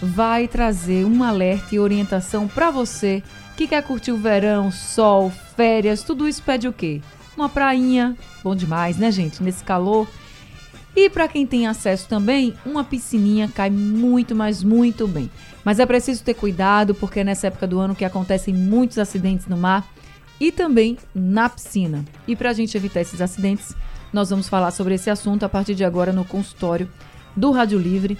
vai trazer um alerta e orientação para você que quer curtir o verão, sol, férias, tudo isso pede o quê? Uma prainha, bom demais, né, gente? Nesse calor. E para quem tem acesso também, uma piscininha cai muito, mas muito bem. Mas é preciso ter cuidado porque é nessa época do ano que acontecem muitos acidentes no mar e também na piscina. E para a gente evitar esses acidentes, nós vamos falar sobre esse assunto a partir de agora no consultório do Rádio Livre.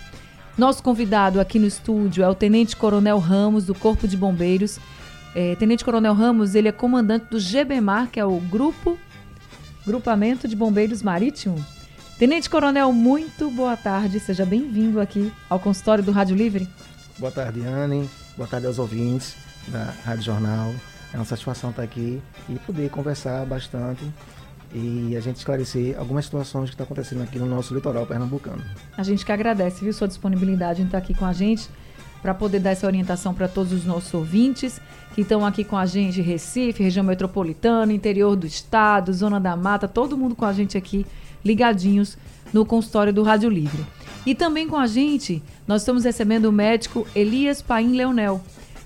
Nosso convidado aqui no estúdio é o Tenente Coronel Ramos, do Corpo de Bombeiros. É, Tenente Coronel Ramos, ele é comandante do GBMAR, que é o Grupo Grupamento de Bombeiros Marítimo. Tenente Coronel, muito boa tarde. Seja bem-vindo aqui ao consultório do Rádio Livre. Boa tarde, Anne. Boa tarde aos ouvintes da Rádio Jornal. É uma satisfação estar aqui e poder conversar bastante e a gente esclarecer algumas situações que estão acontecendo aqui no nosso litoral pernambucano. A gente que agradece, viu, sua disponibilidade em estar aqui com a gente para poder dar essa orientação para todos os nossos ouvintes que estão aqui com a gente, Recife, região metropolitana, interior do estado, zona da mata, todo mundo com a gente aqui ligadinhos no consultório do Rádio Livre. E também com a gente, nós estamos recebendo o médico Elias Paim Leonel.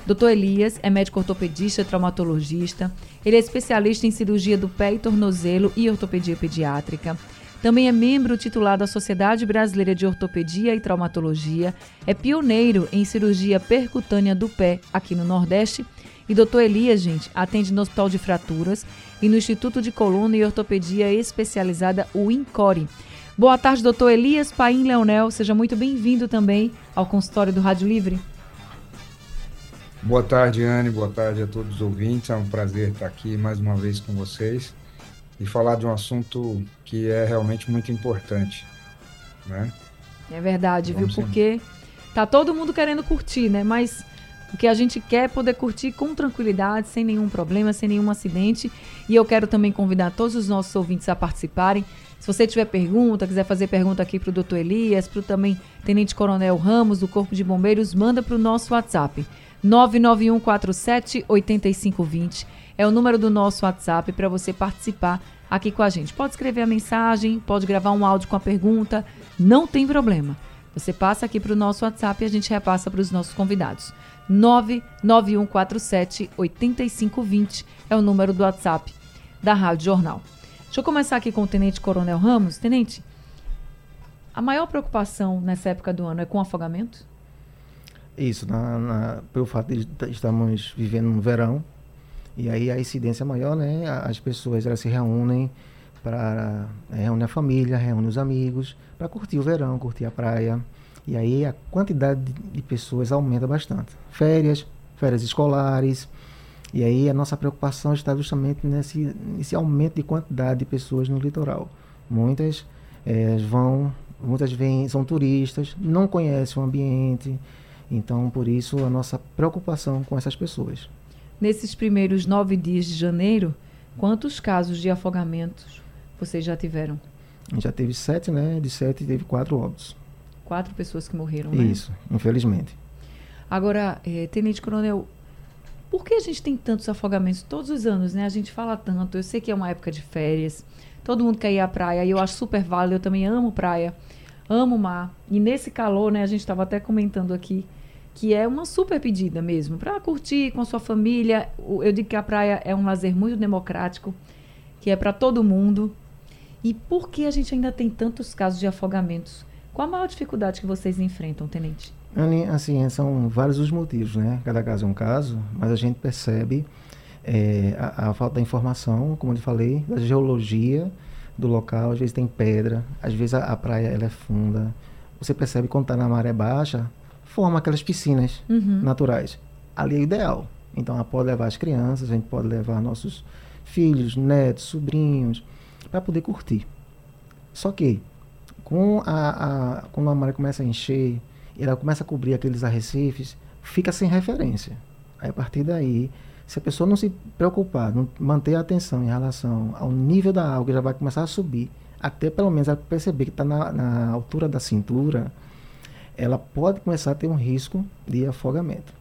Doutor Elias é médico ortopedista, traumatologista. Ele é especialista em cirurgia do pé e tornozelo e ortopedia pediátrica. Também é membro titular da Sociedade Brasileira de Ortopedia e Traumatologia. É pioneiro em cirurgia percutânea do pé aqui no Nordeste. E doutor Elias, gente, atende no Hospital de Fraturas e no Instituto de Coluna e Ortopedia Especializada, o INCORE. Boa tarde, doutor Elias Paim Leonel. Seja muito bem-vindo também ao consultório do Rádio Livre. Boa tarde, Anne. Boa tarde a todos os ouvintes. É um prazer estar aqui mais uma vez com vocês e falar de um assunto que é realmente muito importante, né? É verdade, Vamos viu? Porque tá todo mundo querendo curtir, né? Mas o que a gente quer é poder curtir com tranquilidade, sem nenhum problema, sem nenhum acidente. E eu quero também convidar todos os nossos ouvintes a participarem. Se você tiver pergunta, quiser fazer pergunta aqui para o doutor Elias, para o também Tenente Coronel Ramos, do Corpo de Bombeiros, manda para o nosso WhatsApp. 99147 8520 é o número do nosso WhatsApp para você participar aqui com a gente. Pode escrever a mensagem, pode gravar um áudio com a pergunta, não tem problema. Você passa aqui para o nosso WhatsApp e a gente repassa para os nossos convidados. 99147 8520 é o número do WhatsApp da Rádio Jornal. Deixa eu começar aqui com o Tenente Coronel Ramos. Tenente, a maior preocupação nessa época do ano é com afogamento? Isso, na, na, pelo fato de estarmos vivendo no verão, e aí a incidência maior, né? As pessoas elas se reúnem para é, reúne a família, reúne os amigos para curtir o verão, curtir a praia. E aí a quantidade de pessoas aumenta bastante. Férias, férias escolares. E aí a nossa preocupação está justamente nesse, nesse aumento de quantidade de pessoas no litoral. Muitas é, vão, muitas vêm, são turistas, não conhecem o ambiente, então, por isso, a nossa preocupação com essas pessoas. Nesses primeiros nove dias de janeiro, quantos casos de afogamentos vocês já tiveram? Já teve sete, né? De sete, teve quatro óbitos. Quatro pessoas que morreram, né? Isso, infelizmente. Agora, eh, Tenente Coronel, por que a gente tem tantos afogamentos todos os anos, né? A gente fala tanto, eu sei que é uma época de férias, todo mundo quer ir à praia, e eu acho super válido, eu também amo praia, amo mar. E nesse calor, né, a gente estava até comentando aqui, que é uma super pedida mesmo, para curtir com a sua família. Eu digo que a praia é um lazer muito democrático, que é para todo mundo. E por que a gente ainda tem tantos casos de afogamentos? Qual a maior dificuldade que vocês enfrentam, tenente? Assim, são vários os motivos, né? Cada caso é um caso, mas a gente percebe é, a, a, falta da informação, como eu falei, da geologia do local. Às vezes tem pedra, às vezes a, a praia ela é funda. Você percebe quando está na maré baixa, forma aquelas piscinas uhum. naturais. Ali é ideal. Então, ela pode levar as crianças, a gente pode levar nossos filhos, netos, sobrinhos, para poder curtir. Só que, com a, a, quando a maré começa a encher, ela começa a cobrir aqueles arrecifes, fica sem referência. Aí, a partir daí, se a pessoa não se preocupar, não manter a atenção em relação ao nível da água, que já vai começar a subir, até pelo menos ela perceber que está na, na altura da cintura, ela pode começar a ter um risco de afogamento.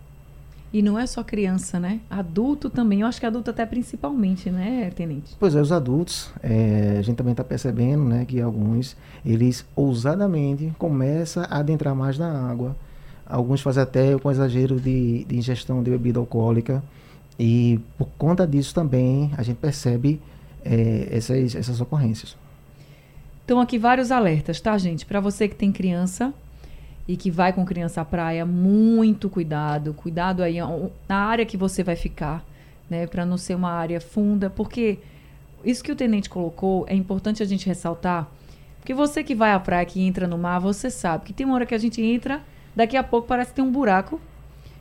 E não é só criança, né? Adulto também. Eu acho que adulto até principalmente, né, Tenente? Pois é, os adultos, é, a gente também está percebendo, né, que alguns, eles ousadamente começam a adentrar mais na água. Alguns fazem até com exagero de, de ingestão de bebida alcoólica. E por conta disso também a gente percebe é, essas, essas ocorrências. Então aqui vários alertas, tá, gente? Para você que tem criança, e que vai com criança à praia, muito cuidado, cuidado aí na área que você vai ficar, né, para não ser uma área funda, porque isso que o tenente colocou é importante a gente ressaltar, porque você que vai à praia, que entra no mar, você sabe que tem uma hora que a gente entra, daqui a pouco parece que tem um buraco,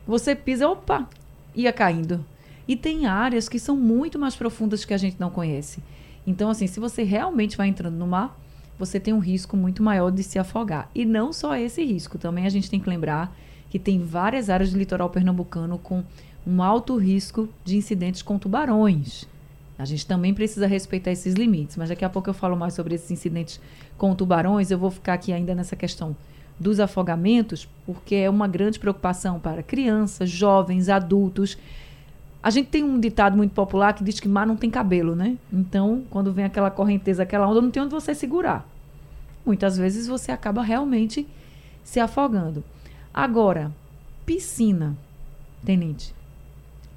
você pisa, opa, ia caindo. E tem áreas que são muito mais profundas que a gente não conhece. Então, assim, se você realmente vai entrando no mar, você tem um risco muito maior de se afogar. E não só esse risco, também a gente tem que lembrar que tem várias áreas do litoral pernambucano com um alto risco de incidentes com tubarões. A gente também precisa respeitar esses limites, mas daqui a pouco eu falo mais sobre esses incidentes com tubarões. Eu vou ficar aqui ainda nessa questão dos afogamentos, porque é uma grande preocupação para crianças, jovens, adultos. A gente tem um ditado muito popular que diz que mar não tem cabelo, né? Então, quando vem aquela correnteza, aquela onda, não tem onde você segurar muitas vezes você acaba realmente se afogando. Agora, piscina, tenente,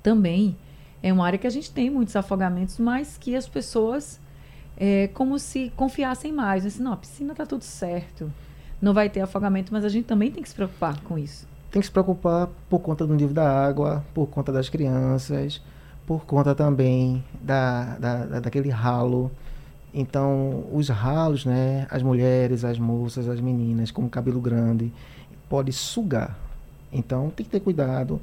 também é uma área que a gente tem muitos afogamentos, mas que as pessoas é como se confiassem mais. Assim, não, a piscina está tudo certo, não vai ter afogamento, mas a gente também tem que se preocupar com isso. Tem que se preocupar por conta do nível da água, por conta das crianças, por conta também da, da, da daquele ralo então, os ralos, né, as mulheres, as moças, as meninas com cabelo grande, pode sugar. Então, tem que ter cuidado,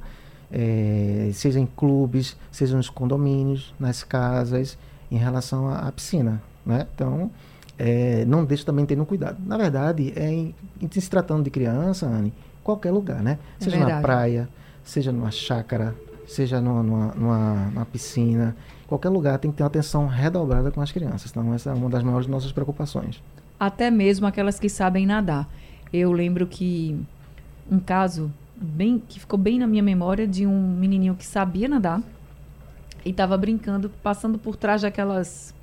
é, seja em clubes, seja nos condomínios, nas casas, em relação à, à piscina, né? Então, é, não deixe também tendo cuidado. Na verdade, é em, em, se tratando de criança, Anne, qualquer lugar, né? É seja na praia, seja numa chácara, seja numa, numa, numa, numa piscina, qualquer lugar tem que ter uma atenção redobrada com as crianças. Então, essa é uma das maiores nossas preocupações. Até mesmo aquelas que sabem nadar. Eu lembro que um caso bem que ficou bem na minha memória de um menininho que sabia nadar e estava brincando, passando por trás daquelas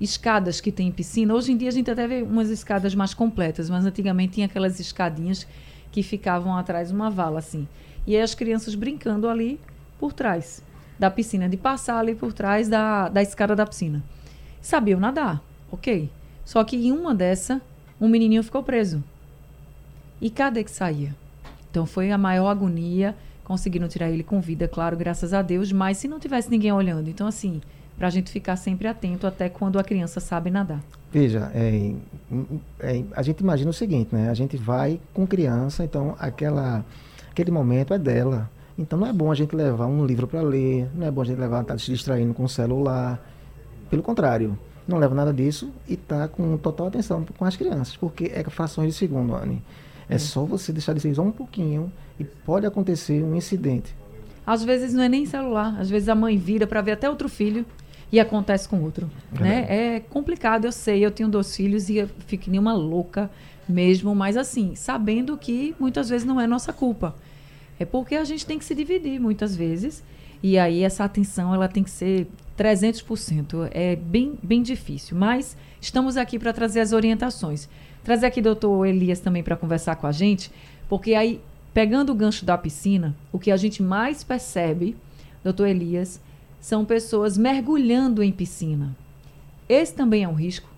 escadas que tem em piscina. Hoje em dia a gente até vê umas escadas mais completas, mas antigamente tinha aquelas escadinhas que ficavam atrás de uma vala assim. E aí as crianças brincando ali por trás da piscina, de passar ali por trás da, da escada da piscina. Sabiam nadar, ok. Só que em uma dessa, um menininho ficou preso. E cadê que saía? Então foi a maior agonia. Conseguiram tirar ele com vida, claro, graças a Deus. Mas se não tivesse ninguém olhando, então assim, para a gente ficar sempre atento até quando a criança sabe nadar. Veja, é, é, a gente imagina o seguinte, né? A gente vai com criança, então aquela, aquele momento é dela. Então não é bom a gente levar um livro para ler, não é bom a gente levar estar tá se distraindo com o celular. Pelo contrário, não leva nada disso e está com total atenção com as crianças, porque é frações de segundo, Anne. É, é só você deixar de ser só um pouquinho e pode acontecer um incidente. Às vezes não é nem celular, às vezes a mãe vira para ver até outro filho e acontece com outro, é né? É complicado, eu sei, eu tenho dois filhos e eu fico nem uma louca mesmo, mas assim, sabendo que muitas vezes não é nossa culpa. É porque a gente tem que se dividir muitas vezes. E aí essa atenção ela tem que ser 300%. É bem, bem difícil. Mas estamos aqui para trazer as orientações. Trazer aqui o doutor Elias também para conversar com a gente, porque aí, pegando o gancho da piscina, o que a gente mais percebe, doutor Elias, são pessoas mergulhando em piscina. Esse também é um risco?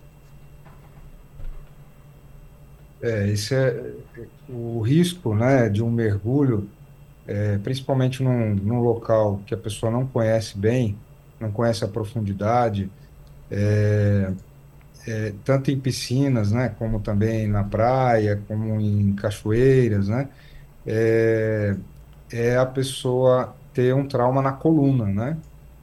É, esse é o risco né, de um mergulho é, principalmente num, num, local que a pessoa não conhece bem, não conhece a profundidade, é, é, tanto em piscinas, né, como também na praia, como em cachoeiras, né, é, é a pessoa ter um trauma na coluna, né,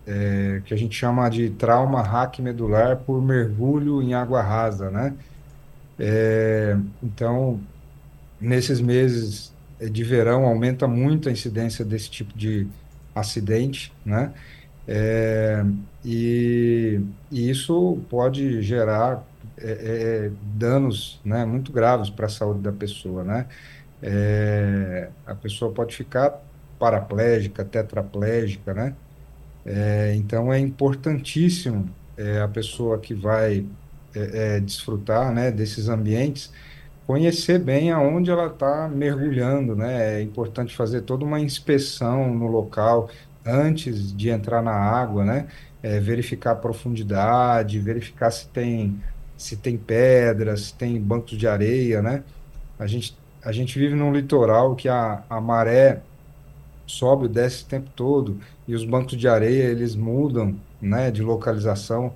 é, que a gente chama de trauma raquimedular por mergulho em água rasa, né, é, então, nesses meses de verão aumenta muito a incidência desse tipo de acidente, né? É, e, e, isso pode gerar é, é, danos né, muito graves para a saúde da pessoa, né? É, a pessoa pode ficar paraplégica, tetraplégica, né? É, então é importantíssimo é, a pessoa que vai desfrutar né, desses ambientes conhecer bem aonde ela está mergulhando, né? É importante fazer toda uma inspeção no local antes de entrar na água, né? É, verificar a profundidade, verificar se tem se tem pedras, se tem bancos de areia, né? A gente a gente vive num litoral que a, a maré sobe e desce o tempo todo e os bancos de areia eles mudam, né? De localização.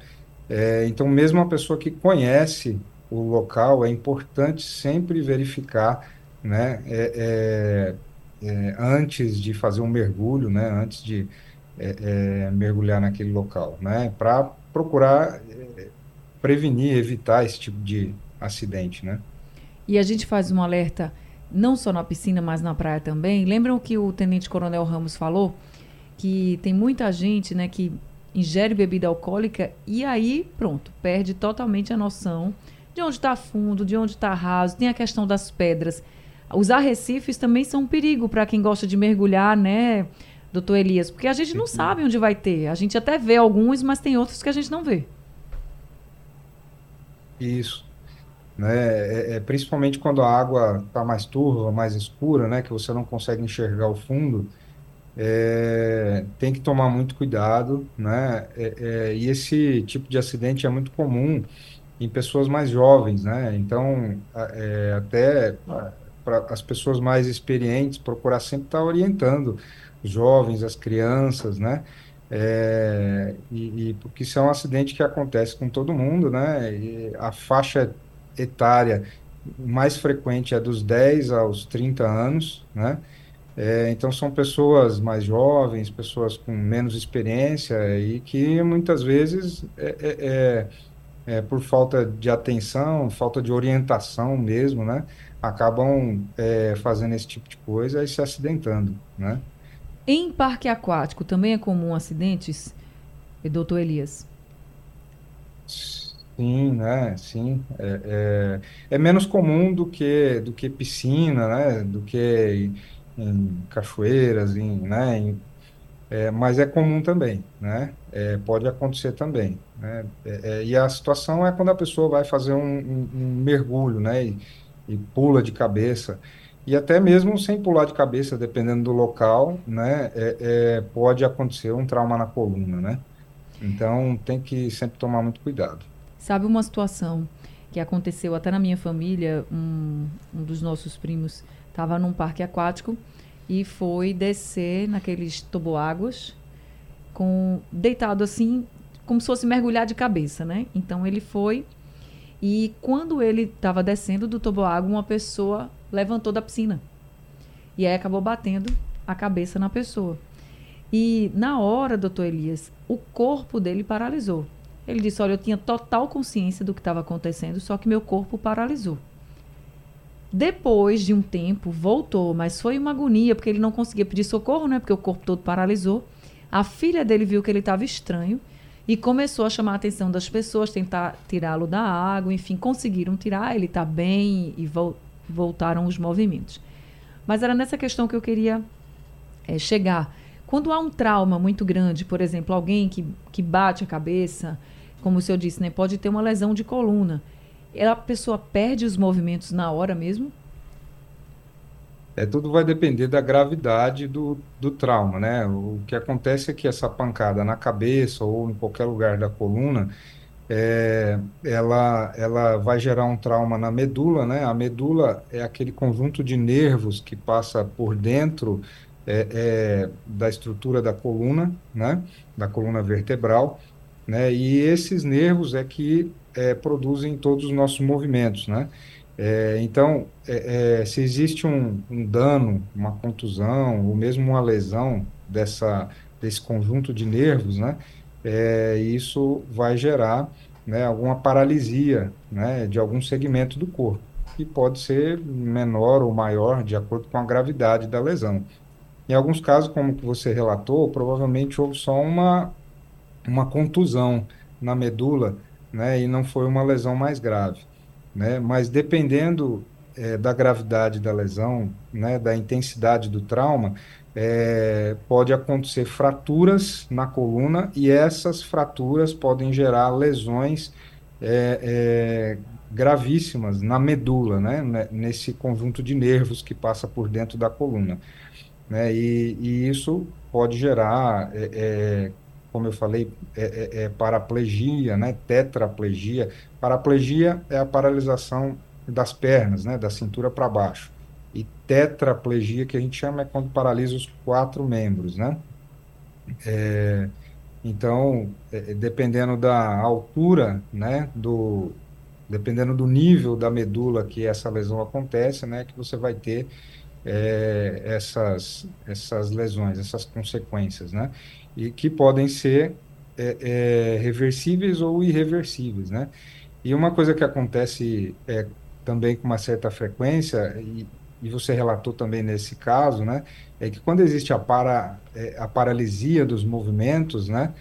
É, então mesmo a pessoa que conhece o local, é importante sempre verificar, né, é, é, é, antes de fazer um mergulho, né, antes de é, é, mergulhar naquele local, né, para procurar prevenir, evitar esse tipo de acidente, né. E a gente faz um alerta não só na piscina, mas na praia também. Lembram que o Tenente Coronel Ramos falou que tem muita gente, né, que ingere bebida alcoólica e aí, pronto, perde totalmente a noção de onde está fundo, de onde está raso, tem a questão das pedras. Os arrecifes também são um perigo para quem gosta de mergulhar, né, doutor Elias? Porque a gente não sabe onde vai ter. A gente até vê alguns, mas tem outros que a gente não vê. Isso. Né? É, é, principalmente quando a água está mais turva, mais escura, né, que você não consegue enxergar o fundo, é, tem que tomar muito cuidado, né? É, é e esse tipo de acidente é muito comum em pessoas mais jovens, né? Então, é, até para as pessoas mais experientes, procurar sempre estar tá orientando os jovens, as crianças, né? É, e, e, porque isso é um acidente que acontece com todo mundo, né? E a faixa etária mais frequente é dos 10 aos 30 anos, né? É, então são pessoas mais jovens, pessoas com menos experiência e que muitas vezes é, é, é é, por falta de atenção, falta de orientação mesmo, né? Acabam é, fazendo esse tipo de coisa e se acidentando, né? Em parque aquático também é comum acidentes, doutor Elias? Sim, né? Sim. É, é, é, menos comum do que, do que piscina, né? Do que em, em cachoeiras, em, né? Em, é, mas é comum também, né? É, pode acontecer também. Né? É, é, e a situação é quando a pessoa vai fazer um, um, um mergulho, né? E, e, pula de cabeça. E até mesmo sem pular de cabeça, dependendo do local, né? Pode acontecer um trauma na coluna, né? Então tem que sempre tomar muito cuidado. Sabe uma situação que aconteceu até na minha família? Um, um dos nossos primos estava num parque aquático e foi descer naqueles toboáguas com deitado assim como se fosse mergulhar de cabeça, né? Então ele foi e quando ele estava descendo do toboágua, uma pessoa levantou da piscina. E aí acabou batendo a cabeça na pessoa. E na hora, doutor Elias, o corpo dele paralisou. Ele disse: Olha, eu tinha total consciência do que estava acontecendo, só que meu corpo paralisou. Depois de um tempo, voltou, mas foi uma agonia, porque ele não conseguia pedir socorro, né? Porque o corpo todo paralisou. A filha dele viu que ele estava estranho e começou a chamar a atenção das pessoas, tentar tirá-lo da água, enfim, conseguiram tirar, ele está bem e vo voltaram os movimentos. Mas era nessa questão que eu queria é, chegar. Quando há um trauma muito grande, por exemplo, alguém que, que bate a cabeça, como o senhor disse, né, pode ter uma lesão de coluna. A pessoa perde os movimentos na hora mesmo? É, tudo vai depender da gravidade do, do trauma, né? O que acontece é que essa pancada na cabeça ou em qualquer lugar da coluna, é, ela, ela vai gerar um trauma na medula, né? A medula é aquele conjunto de nervos que passa por dentro é, é, da estrutura da coluna, né? Da coluna vertebral, né? E esses nervos é que é, produzem todos os nossos movimentos, né? É, então, é, é, se existe um, um, dano, uma contusão, ou mesmo uma lesão dessa, desse conjunto de nervos, né, é, isso vai gerar né, alguma paralisia né, de algum segmento do corpo. que pode ser menor ou maior de acordo com a gravidade da lesão. Em alguns casos, como que você relatou, provavelmente houve só uma, uma contusão na medula, né, e não foi uma lesão mais grave, né? Mas dependendo é, da gravidade da lesão, né, da intensidade do trauma, é, pode acontecer fraturas na coluna e essas fraturas podem gerar lesões é, gravíssimas na medula, né, né, nesse conjunto de nervos que passa por dentro da coluna. Né, e, e isso pode gerar, como eu falei, é, paraplegia, né, tetraplegia. Paraplegia é a paralisação das pernas, né, da cintura para baixo. E tetraplegia, que a gente chama é quando paralisa os quatro membros, né? É, então, é, dependendo da altura, né, do, dependendo do nível da medula que essa lesão acontece, né, que você vai ter é, essas, essas lesões, essas consequências, né? E que podem ser é, é, reversíveis ou irreversíveis, né? E uma coisa que acontece é, também com uma certa frequência, e, e você relatou também nesse caso, né, é que quando existe a, para, é, a paralisia dos movimentos, né,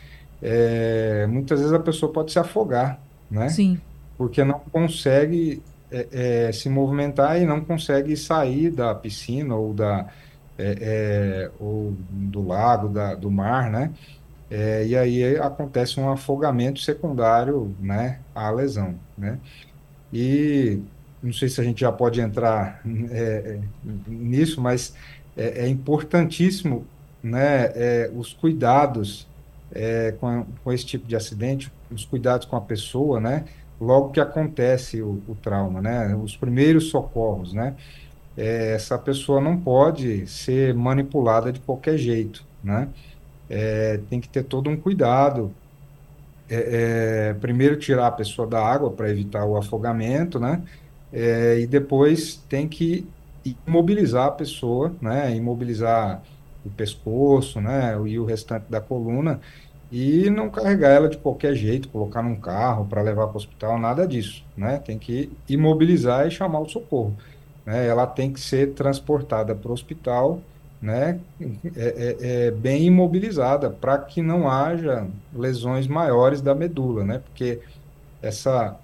é, muitas vezes a pessoa pode se afogar, né? Sim. Porque não consegue é, é se movimentar e não consegue sair da piscina ou da é, é, ou do lago, da, do mar, né? e aí acontece um afogamento secundário, né, à lesão, né? E não sei se a gente já pode entrar é, é, nisso, mas é, é importantíssimo né, é, os cuidados é, com, com, esse tipo de acidente, os cuidados com a pessoa, né, logo que acontece o, o trauma, né, os primeiros socorros, né, é, essa pessoa não pode ser manipulada de qualquer jeito, né, tem que ter todo um cuidado, primeiro tirar a pessoa da água para evitar o afogamento, né, é, e depois tem que imobilizar a pessoa, né, imobilizar o pescoço, né, e o restante da coluna, e não carregar ela de qualquer jeito, colocar num carro para levar para o hospital, nada disso, né, tem que imobilizar e chamar o socorro, né, ela tem que ser transportada para o hospital, né, é, é, é bem imobilizada, para que não haja lesões maiores da medula, né, porque essa,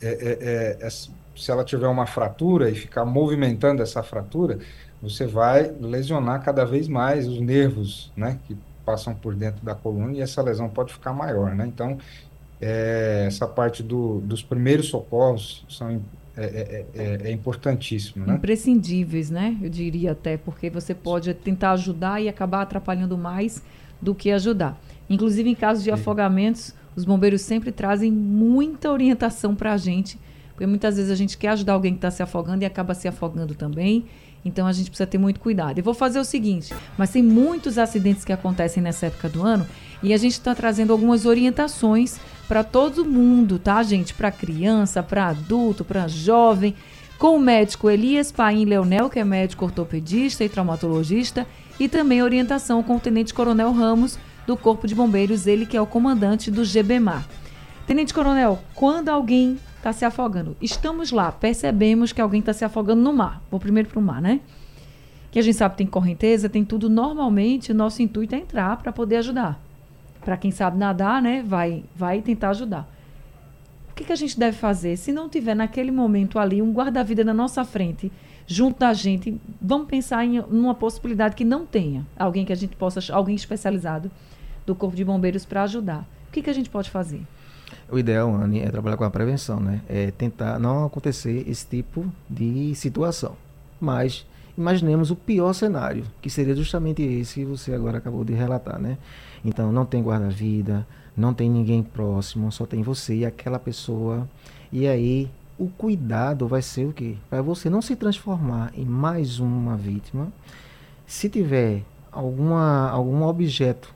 é, é, é essa se ela tiver uma fratura e ficar movimentando essa fratura, você vai lesionar cada vez mais os nervos, né, que passam por dentro da coluna e essa lesão pode ficar maior, né? Então, é, essa parte do, dos primeiros socorros são é, é, é, é importantíssimo, né? Imprescindíveis, né? Eu diria até, porque você pode tentar ajudar e acabar atrapalhando mais do que ajudar. Inclusive, em casos de afogamentos, os bombeiros sempre trazem muita orientação para a gente porque muitas vezes a gente quer ajudar alguém que está se afogando e acaba se afogando também. Então a gente precisa ter muito cuidado. E vou fazer o seguinte: mas tem muitos acidentes que acontecem nessa época do ano e a gente está trazendo algumas orientações para todo mundo, tá, gente? Para criança, para adulto, para jovem, com o médico Elias Paim Leonel, que é médico ortopedista e traumatologista, e também orientação com o Tenente Coronel Ramos, do Corpo de Bombeiros, ele que é o comandante do GBMAR. Tenente Coronel, quando alguém está se afogando. Estamos lá, percebemos que alguém está se afogando no mar. Vou primeiro para o mar, né? Que a gente sabe que tem correnteza, tem tudo. Normalmente, o nosso intuito é entrar para poder ajudar. Para quem sabe nadar, né? Vai, vai tentar ajudar. O que, que a gente deve fazer? Se não tiver naquele momento ali um guarda-vida na nossa frente, junto da gente, vamos pensar em uma possibilidade que não tenha alguém que a gente possa, alguém especializado do Corpo de Bombeiros para ajudar. O que, que a gente pode fazer? O ideal, Anne, é trabalhar com a prevenção, né? É tentar não acontecer esse tipo de situação. Mas imaginemos o pior cenário, que seria justamente esse que você agora acabou de relatar, né? Então, não tem guarda-vida, não tem ninguém próximo, só tem você e aquela pessoa. E aí, o cuidado vai ser o quê? Para você não se transformar em mais uma vítima. Se tiver alguma, algum objeto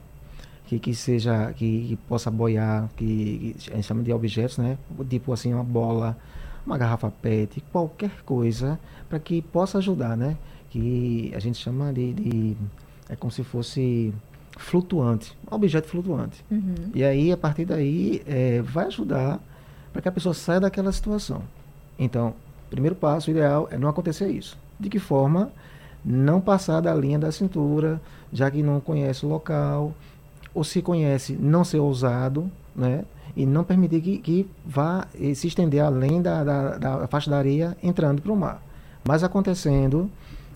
que, que seja, que, que possa boiar, que, que, a gente chama de objetos, né? Tipo assim, uma bola, uma garrafa PET, qualquer coisa para que possa ajudar, né? Que a gente chama de, de é como se fosse flutuante, objeto flutuante. Uhum. E aí, a partir daí, é, vai ajudar para que a pessoa saia daquela situação. Então, Primeiro passo ideal é não acontecer isso. De que forma? Não passar da linha da cintura, já que não conhece o local, ou se conhece, não ser ousado, né? E não permitir que, que vá se estender além da, da, da faixa da areia entrando para o mar. Mas acontecendo,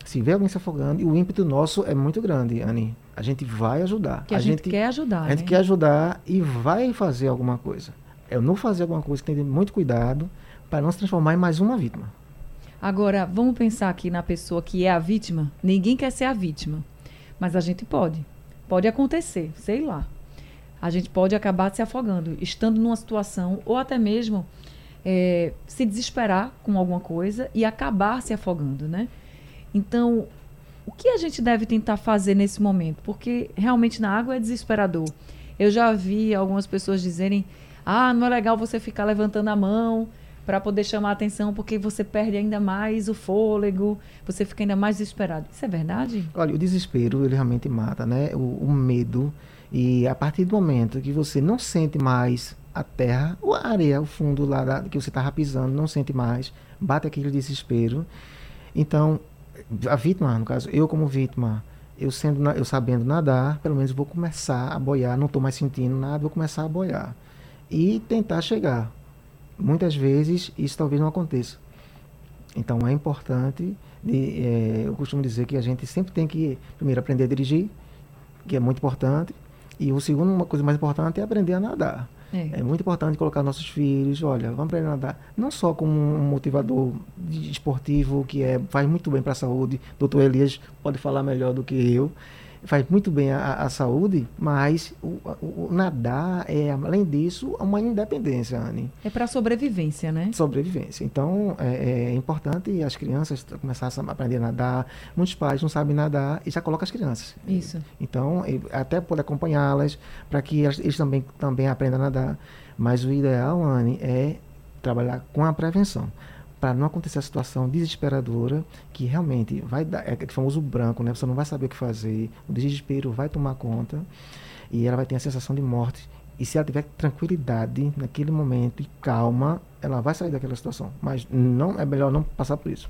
se vê alguém se afogando, e o ímpeto nosso é muito grande, Anne. A gente vai ajudar. Que a, a gente, gente, quer ajudar. A gente né? quer ajudar e vai fazer alguma coisa. É não fazer alguma coisa que tem que ter muito cuidado para não se transformar em mais uma vítima. Agora, vamos pensar aqui na pessoa que é a vítima. Ninguém quer ser a vítima. Mas a gente pode. Pode acontecer, sei lá. A gente pode acabar se afogando, estando numa situação, ou até mesmo é, se desesperar com alguma coisa e acabar se afogando, né? Então, o que a gente deve tentar fazer nesse momento? Porque realmente na água é desesperador. Eu já vi algumas pessoas dizerem: ah, não é legal você ficar levantando a mão para poder chamar a atenção, porque você perde ainda mais o fôlego, você fica ainda mais desesperado. Isso é verdade? Olha, o desespero, ele realmente mata, né? O, o medo. E a partir do momento que você não sente mais a terra, a areia, o fundo lá da, que você estava pisando, não sente mais, bate aquele desespero. Então, a vítima, no caso, eu como vítima, eu sendo eu sabendo nadar, pelo menos vou começar a boiar, não estou mais sentindo nada, vou começar a boiar e tentar chegar. Muitas vezes isso talvez não aconteça. Então é importante, de, é, eu costumo dizer que a gente sempre tem que primeiro aprender a dirigir, que é muito importante, e o segundo, uma coisa mais importante é aprender a nadar. É. é. muito importante colocar nossos filhos, olha, vamos aprender a nadar, não só como um motivador esportivo que é, faz muito bem para a saúde, doutor Elias pode falar melhor do que eu, faz muito bem à, saúde, mas o, o, o, nadar é, além disso, uma independência, Anne. É para sobrevivência, né? Sobrevivência. Então, é, é, importante as crianças começarem a aprender a nadar. Muitos pais não sabem nadar e já colocam as crianças. Isso. Então, até poder acompanhá-las para que eles também, também aprendam a nadar. Mas o ideal, Anne, é trabalhar com a prevenção para não acontecer a situação desesperadora que realmente vai dar, é aquele famoso branco, né? Você não vai saber o que fazer, o desespero vai tomar conta e ela vai ter a sensação de morte. E se ela tiver tranquilidade naquele momento e calma, ela vai sair daquela situação. Mas não é melhor não passar por isso.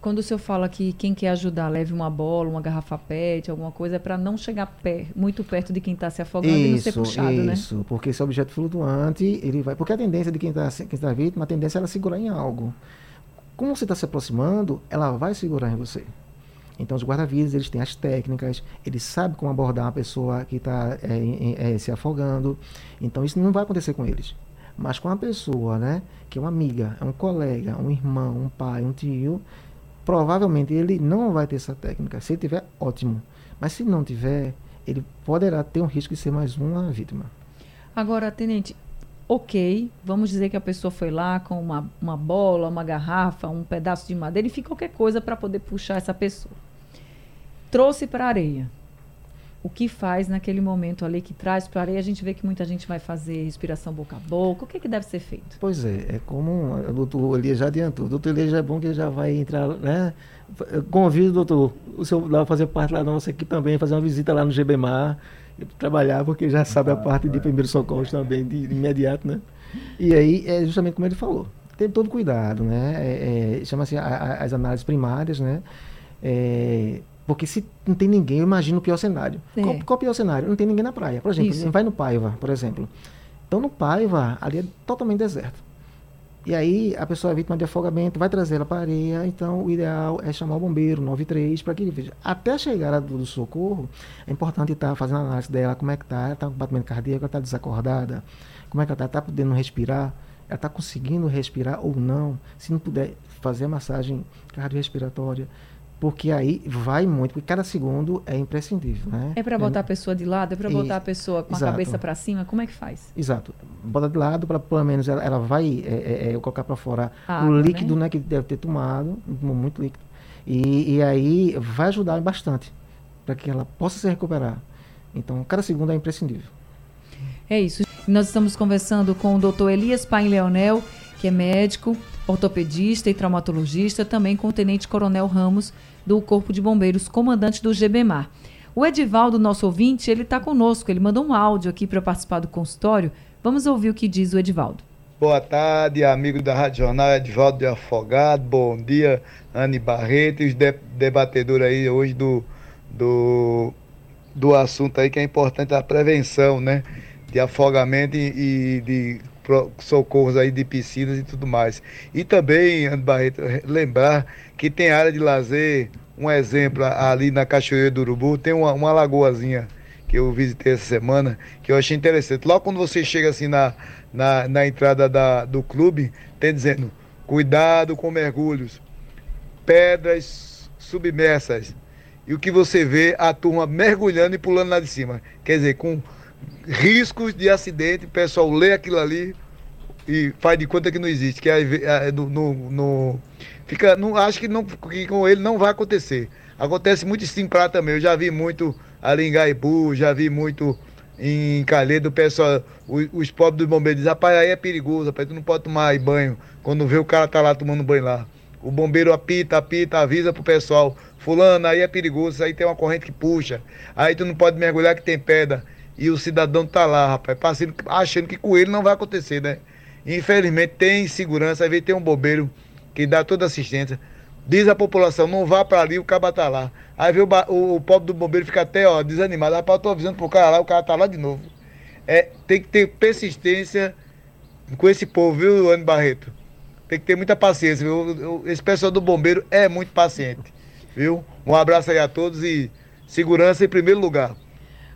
Quando o senhor fala que quem quer ajudar leve uma bola, uma garrafa PET, alguma coisa, é para não chegar pé, muito perto de quem está se afogando isso, e não ser puxado, isso, né? Isso, porque esse objeto flutuante, ele vai. Porque a tendência de quem está quem tá vítima, a tendência é ela segurar em algo. Como você está se aproximando, ela vai segurar em você. Então, os guarda-vidas, eles têm as técnicas, eles sabem como abordar uma pessoa que está é, é, se afogando. Então, isso não vai acontecer com eles. Mas com uma pessoa, né, que é uma amiga, é um colega, um irmão, um pai, um tio, provavelmente ele não vai ter essa técnica. Se ele tiver, ótimo. Mas se não tiver, ele poderá ter um risco de ser mais uma vítima. Agora, tenente, ok, vamos dizer que a pessoa foi lá com uma, uma bola, uma garrafa, um pedaço de madeira, enfim, qualquer coisa para poder puxar essa pessoa. Trouxe para a areia. O que faz naquele momento ali que traz para a areia? A gente vê que muita gente vai fazer respiração boca a boca. O que, que deve ser feito? Pois é, é como o doutor Elias já adiantou. O doutor Elias já é bom que ele já vai entrar, né? convido, doutor, o senhor lá fazer parte lá da nossa equipe também, fazer uma visita lá no GBMAR trabalhar, porque já sabe a parte de primeiro socorro também, de, de, imediato, né? E aí, é justamente como ele falou, tem todo cuidado, né? É, é, Chama-se as análises primárias, né? É, porque se não tem ninguém, eu imagino o pior cenário. É. Qual, qual, o pior cenário? Não tem ninguém na praia. Por exemplo, Isso. vai no Paiva, por exemplo. Então, no Paiva, ali é totalmente deserto. E aí a pessoa é vítima de afogamento, vai trazer ela para a areia, então o ideal é chamar o bombeiro 93 para que ele veja. Até a chegada do, do socorro, é importante estar tá fazendo a análise dela, como é que está, ela está com batimento cardíaco, ela está desacordada, como é que ela está, está podendo respirar, ela está conseguindo respirar ou não, se não puder fazer a massagem cardiorrespiratória, porque aí vai muito, porque cada segundo é imprescindível, né? É para botar é, a pessoa de lado, é para botar a pessoa com exato. a cabeça para cima, como é que faz? Exato, bota de lado para pelo menos ela, ela vai é, é, é colocar para fora a o água, líquido, né? né? que deve ter tomado, muito líquido, e, e aí vai ajudar bastante para que ela possa se recuperar. Então, cada segundo é imprescindível. É isso. Nós estamos conversando com o Dr. Elias Paim Leonel, que é médico, ortopedista e traumatologista, também com o Tenente Coronel Ramos, do Corpo de Bombeiros, comandante do GBMAR. O Edivaldo, nosso ouvinte, ele está conosco, ele mandou um áudio aqui para participar do consultório. Vamos ouvir o que diz o Edivaldo. Boa tarde, amigo da Rádio Jornal Edvaldo de Afogado. Bom dia, Anne Barreto e os de debatedores aí hoje do, do, do assunto aí que é importante a prevenção, né? De afogamento e, e de socorros aí de piscinas e tudo mais. E também, Anne Barreto, lembrar que tem área de lazer, um exemplo ali na Cachoeira do Urubu, tem uma, uma lagoazinha que eu visitei essa semana, que eu achei interessante. Logo quando você chega assim na, na, na entrada da, do clube, tem dizendo, cuidado com mergulhos, pedras submersas. E o que você vê, a turma mergulhando e pulando lá de cima. Quer dizer, com riscos de acidente, o pessoal lê aquilo ali e faz de conta que não existe. Que é, no, no, no, fica, não, acho que, não, que com ele não vai acontecer. Acontece muito em Praia também. Eu já vi muito ali em Gaibu, já vi muito em Calheiro, o pessoal, os, os pobres dos bombeiros dizem, rapaz, aí é perigoso, rapaz, tu não pode tomar banho quando vê o cara tá lá tomando banho lá. O bombeiro apita, apita, avisa pro pessoal, fulano, aí é perigoso, aí tem uma corrente que puxa, aí tu não pode mergulhar que tem pedra. E o cidadão tá lá, rapaz, passando, achando que com ele não vai acontecer, né? Infelizmente tem segurança, às vezes tem um bombeiro que dá toda assistência. Diz a população, não vá para ali, o caba tá lá. Aí vê o, o, o, pobre do bombeiro fica até ó, desanimado. Rapaz, eu tô avisando pro cara lá, o cara tá lá de novo. É, tem que ter persistência com esse povo, viu, Anne Barreto? Tem que ter muita paciência, viu? Esse pessoal do bombeiro é muito paciente, viu? Um abraço aí a todos e segurança em primeiro lugar.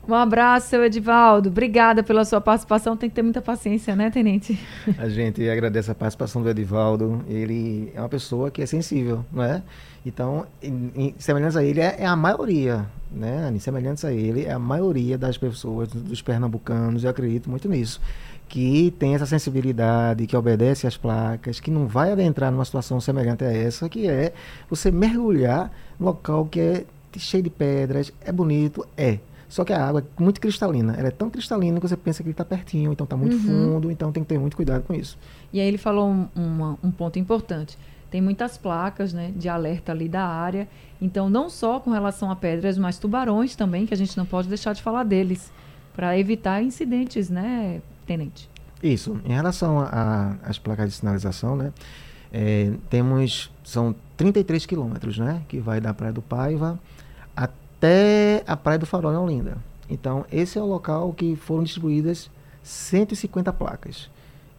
Um abraço, seu Edivaldo. Obrigada pela sua participação. Tem que ter muita paciência, né, Tenente? A gente agradece a participação do Edivaldo. Ele é uma pessoa que é sensível, não é? Então, em, em, semelhantes a ele, é, é, a maioria, né, Anny? Semelhantes a ele, é a maioria das pessoas, dos pernambucanos, eu acredito muito nisso, que tem essa sensibilidade, que obedece às placas, que não vai adentrar numa situação semelhante a essa, que é você mergulhar no local que é cheio de pedras, é bonito, é só que a água é muito cristalina. Ela é tão cristalina que você pensa que ele está pertinho, então está muito uhum. fundo, então tem que ter muito cuidado com isso. E aí ele falou um, uma, um ponto importante. Tem muitas placas né, de alerta ali da área. Então, não só com relação a pedras, mas tubarões também, que a gente não pode deixar de falar deles, para evitar incidentes, né, Tenente? Isso. Em relação às placas de sinalização, né, é, temos, são 33 quilômetros, né, que vai da Praia do Paiva até a Praia do Farol em Olinda. Então, esse é o local que foram distribuídas 150 placas.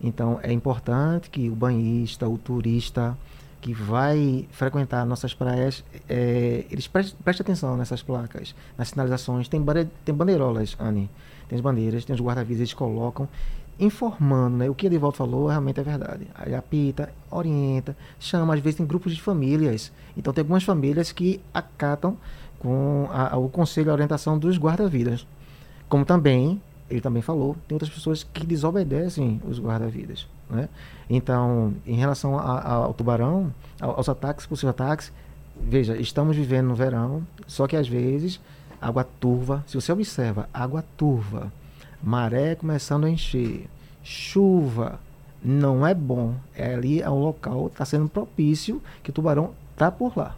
Então, é importante que o banhista, o turista que vai frequentar nossas praias, é, eles prestem preste atenção nessas placas, nas sinalizações. Tem, tem bandeirolas, Anne. Tem as bandeiras, tem os guarda-vidas, eles colocam informando, né? O que Edivaldo falou realmente é verdade. Aí apita, orienta, chama, às vezes tem grupos de famílias. Então tem algumas famílias que acatam com a, o conselho e a orientação dos guarda-vidas. Como também, ele também falou, tem outras pessoas que desobedecem os guarda-vidas. Né? Então, em relação a, a, ao tubarão, aos ataques, possíveis ataques, veja, estamos vivendo no verão, só que às vezes água turva, se você observa, água turva, maré começando a encher, chuva, não é bom. É ali é um local, está sendo propício que o tubarão está por lá.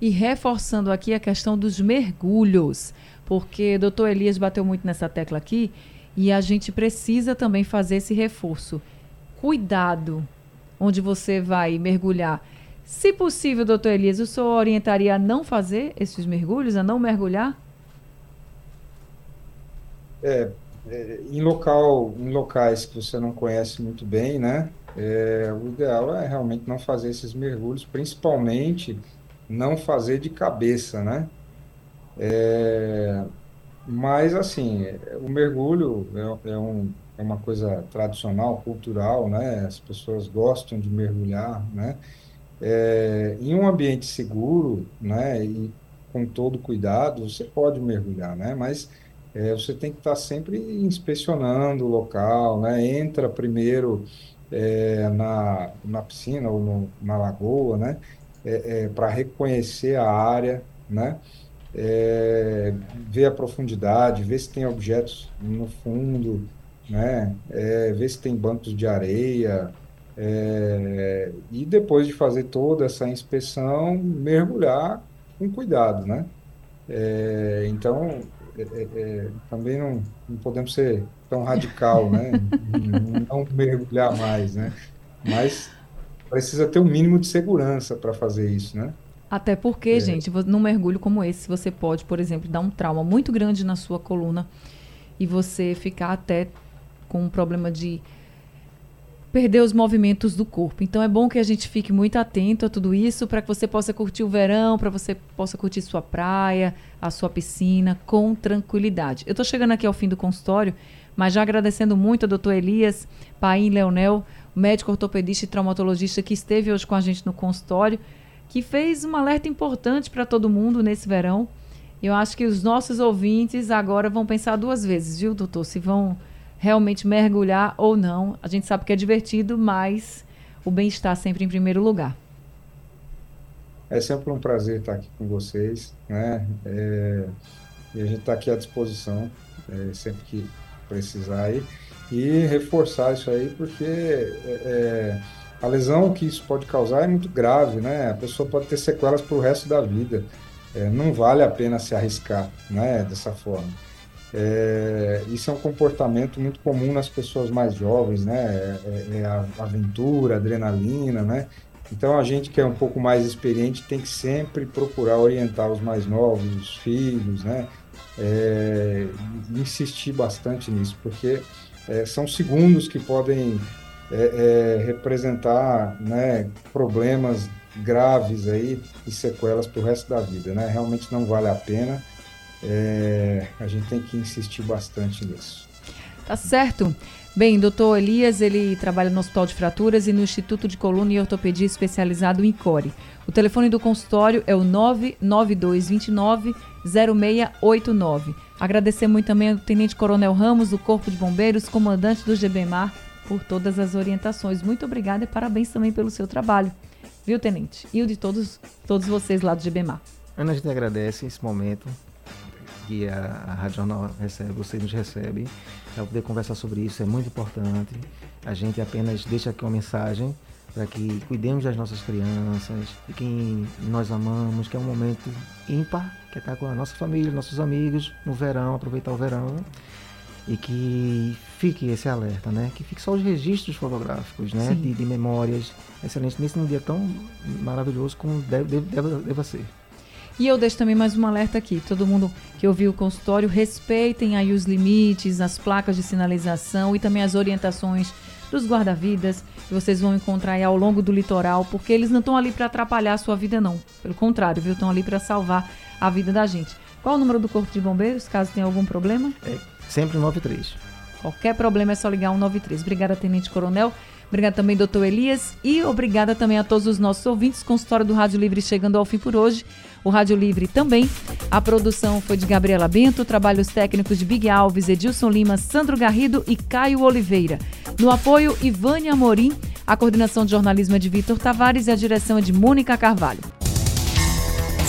E reforçando aqui a questão dos mergulhos, porque o doutor Elias bateu muito nessa tecla aqui e a gente precisa também fazer esse reforço. Cuidado onde você vai mergulhar. Se possível, doutor Elias, o senhor orientaria a não fazer esses mergulhos, a não mergulhar? É, é, em local, em locais que você não conhece muito bem, né? É, o ideal é realmente não fazer esses mergulhos, principalmente não fazer de cabeça, né? É, mas, assim, o mergulho é, é, um, é uma coisa tradicional, cultural, né? As pessoas gostam de mergulhar, né? É, em um ambiente seguro, né? E com todo cuidado, você pode mergulhar, né? Mas é, você tem que estar sempre inspecionando o local, né? Entra primeiro é, na, na piscina ou no, na lagoa, né? É, é, para reconhecer a área, né? É, ver a profundidade, ver se tem objetos no fundo, né? É, ver se tem bancos de areia, é, e depois de fazer toda essa inspeção, mergulhar com cuidado, né? É, então, também não, não podemos ser tão radical, né? não mergulhar mais, né? Mas precisa ter um mínimo de segurança para fazer isso, né? Até porque, é. gente, num mergulho como esse, você pode, por exemplo, dar um trauma muito grande na sua coluna e você ficar até com um problema de perder os movimentos do corpo. Então é bom que a gente fique muito atento a tudo isso para que você possa curtir o verão, para você possa curtir sua praia, a sua piscina com tranquilidade. Eu estou chegando aqui ao fim do consultório, mas já agradecendo muito ao doutor Elias Paim Leonel, médico ortopedista e traumatologista que esteve hoje com a gente no consultório, que fez um alerta importante para todo mundo nesse verão. Eu acho que os nossos ouvintes agora vão pensar duas vezes, viu, doutor? Se vão realmente mergulhar ou não. A gente sabe que é divertido, mas o bem-estar sempre em primeiro lugar. É sempre um prazer estar aqui com vocês, né? É, e a gente está aqui à disposição, é, sempre que precisar aí. E reforçar isso aí, porque é, é, a lesão que isso pode causar é muito grave, né? A pessoa pode ter sequelas para o resto da vida. É, não vale a pena se arriscar, né? Dessa forma. É, isso é um comportamento muito comum nas pessoas mais jovens, né? É, é, é a aventura, adrenalina, né? Então a gente que é um pouco mais experiente tem que sempre procurar orientar os mais novos, os filhos, né? É, insistir bastante nisso, porque é, são segundos que podem é, representar né, problemas graves aí e sequelas para o resto da vida, né? Realmente não vale a pena é, a gente tem que insistir bastante nisso. Tá certo. Bem, doutor Elias, ele trabalha no Hospital de Fraturas e no Instituto de Coluna e Ortopedia especializado em CORE. O telefone do consultório é o 99229-0689. Agradecer muito também ao Tenente Coronel Ramos, do Corpo de Bombeiros, comandante do GBMAR, por todas as orientações. Muito obrigada e parabéns também pelo seu trabalho. Viu, Tenente? E o de todos, todos vocês lá do GBMAR. Ana, a gente agradece esse momento que a, a Rádio Jornal recebe, você nos recebe, para poder conversar sobre isso, é muito importante. A gente apenas deixa aqui uma mensagem para que cuidemos das nossas crianças, de quem nós amamos, que é um momento ímpar, que é estar com a nossa família, nossos amigos no verão, aproveitar o verão e que fique esse alerta, né? Que fique só os registros fotográficos, né? De, de, memórias. Excelente, nesse dia tão maravilhoso como deve, deve, deve ser. E eu deixo também mais um alerta aqui. Todo mundo que ouviu o consultório, respeitem aí os limites, as placas de sinalização e também as orientações dos guarda-vidas que vocês vão encontrar aí ao longo do litoral, porque eles não estão ali para atrapalhar a sua vida, não. Pelo contrário, viu? Estão ali para salvar a vida da gente. Qual o número do Corpo de Bombeiros, caso tenha algum problema? É sempre 93. Qualquer problema é só ligar 193. Obrigada, Tenente Coronel. Obrigada também, doutor Elias. E obrigada também a todos os nossos ouvintes. Consultório do Rádio Livre chegando ao fim por hoje o Rádio Livre também. A produção foi de Gabriela Bento, trabalhos técnicos de Big Alves, Edilson Lima, Sandro Garrido e Caio Oliveira. No apoio, Ivânia Amorim, a coordenação de jornalismo é de Vitor Tavares e a direção é de Mônica Carvalho.